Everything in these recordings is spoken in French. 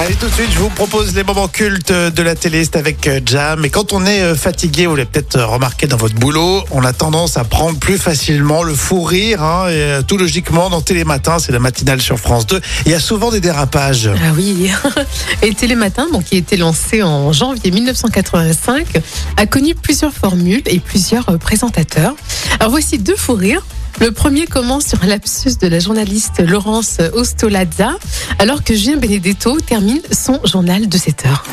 Allez, tout de suite, je vous propose les moments cultes de la télé, c'est avec euh, Jam. Et quand on est euh, fatigué, vous l'avez peut-être euh, remarqué dans votre boulot, on a tendance à prendre plus facilement le fou rire. Hein, tout logiquement, dans Télématin, c'est la matinale sur France 2, il y a souvent des dérapages. Ah oui. Et Télématin, donc, qui a été lancé en janvier 1985, a connu plusieurs formules et plusieurs présentateurs. Alors voici deux fous rires. Le premier commence sur un lapsus de la journaliste Laurence Ostolazza, alors que Julien Benedetto termine son journal de 7 heures.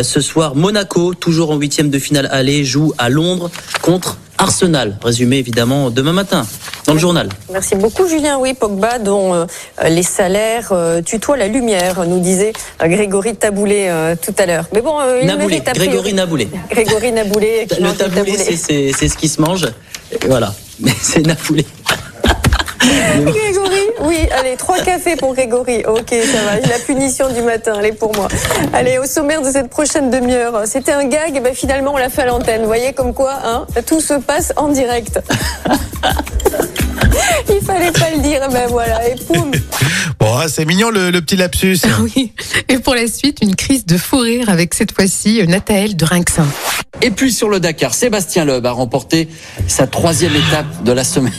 Ce soir, Monaco, toujours en huitième de finale aller, joue à Londres contre Arsenal. Résumé évidemment demain matin dans le journal. Merci beaucoup Julien. Oui, Pogba dont euh, les salaires euh, tutoient la lumière, nous disait euh, Grégory Taboulé euh, tout à l'heure. Mais bon, il Naboulé, mérite a priori- Grégory Naboulé. Grégory Naboulé. Le taboulé, c'est- ce qui se mange. Et voilà, mais c'est Naboulé. Oui, allez, trois cafés pour Grégory. Ok, ça va. La punition du matin, elle est pour moi. Allez, au sommaire de cette prochaine demi-heure, c'était un gag, et ben finalement on l'a fait à l'antenne. Vous voyez comme quoi, hein, tout se passe en direct. Il fallait pas le dire, ben voilà, et poum. Bon, ah, c'est mignon le, le petit lapsus. Ah oui. Et pour la suite, une crise de fou rire avec cette fois-ci Nathaël de Rinxin. Et puis sur le Dakar, Sébastien Loeb a remporté sa troisième étape de la semaine.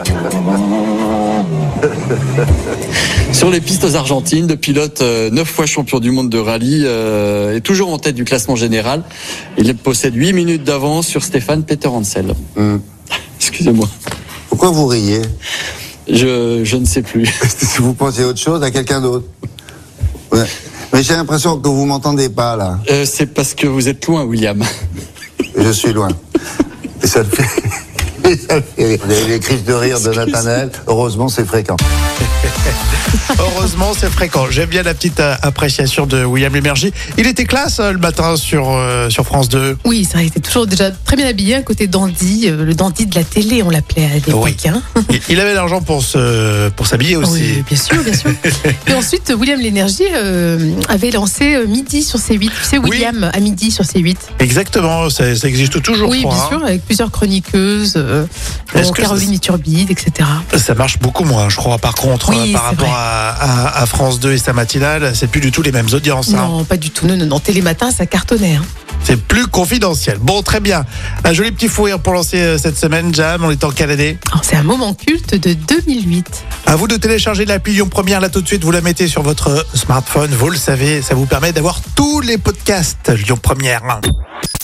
Sur les pistes argentines, le pilote, euh, neuf fois champion du monde de rallye, euh, est toujours en tête du classement général. Il possède 8 minutes d'avance sur Stéphane Peter Hansel. Excusez-moi, Pourquoi vous riez? Je, je ne sais plus. Si vous pensez autre chose à quelqu'un d'autre. Ouais. Mais j'ai l'impression que vous m'entendez pas là. Euh, C'est parce que vous êtes loin, William. Je suis loin. Et ça le fait. Les, les crises de rire de Nathanaël, heureusement c'est fréquent. Heureusement, c'est fréquent. J'aime bien la petite euh, appréciation de William Lémergie. Il était classe euh, le matin sur, euh, sur France 2. Oui, ça a été toujours déjà très bien habillé, un côté dandy, euh, le dandy de la télé, on l'appelait à l'époque. Oui. hein. Il- Il avait l'argent pour se, pour s'habiller aussi. Oui, bien sûr, bien sûr. Et ensuite, William Lénergie euh, avait lancé Midi sur C8. Tu sais, Oui. William à midi sur C8. Exactement, ça, ça existe toujours. oui, je crois, bien hein. sûr, avec plusieurs chroniqueuses, euh, bon, que Caroline Iturbide, etc. Ça marche beaucoup moins, je crois. Par contre, Oui, euh, par rapport à, à- à France 2 et sa matinale, c'est plus du tout les mêmes audiences. hein. Non, pas du tout. Non, non, non. Télématin, ça cartonnait. hein. C'est plus confidentiel. Bon, très bien. Un joli petit fou rire pour lancer euh, cette semaine, Jam. On est en quelle année? Alors, C'est un moment culte de 2008. À vous de télécharger l'appli Lyon Première là tout de suite. Vous la mettez sur votre smartphone. Vous le savez, ça vous permet d'avoir tous les podcasts Lyon Première.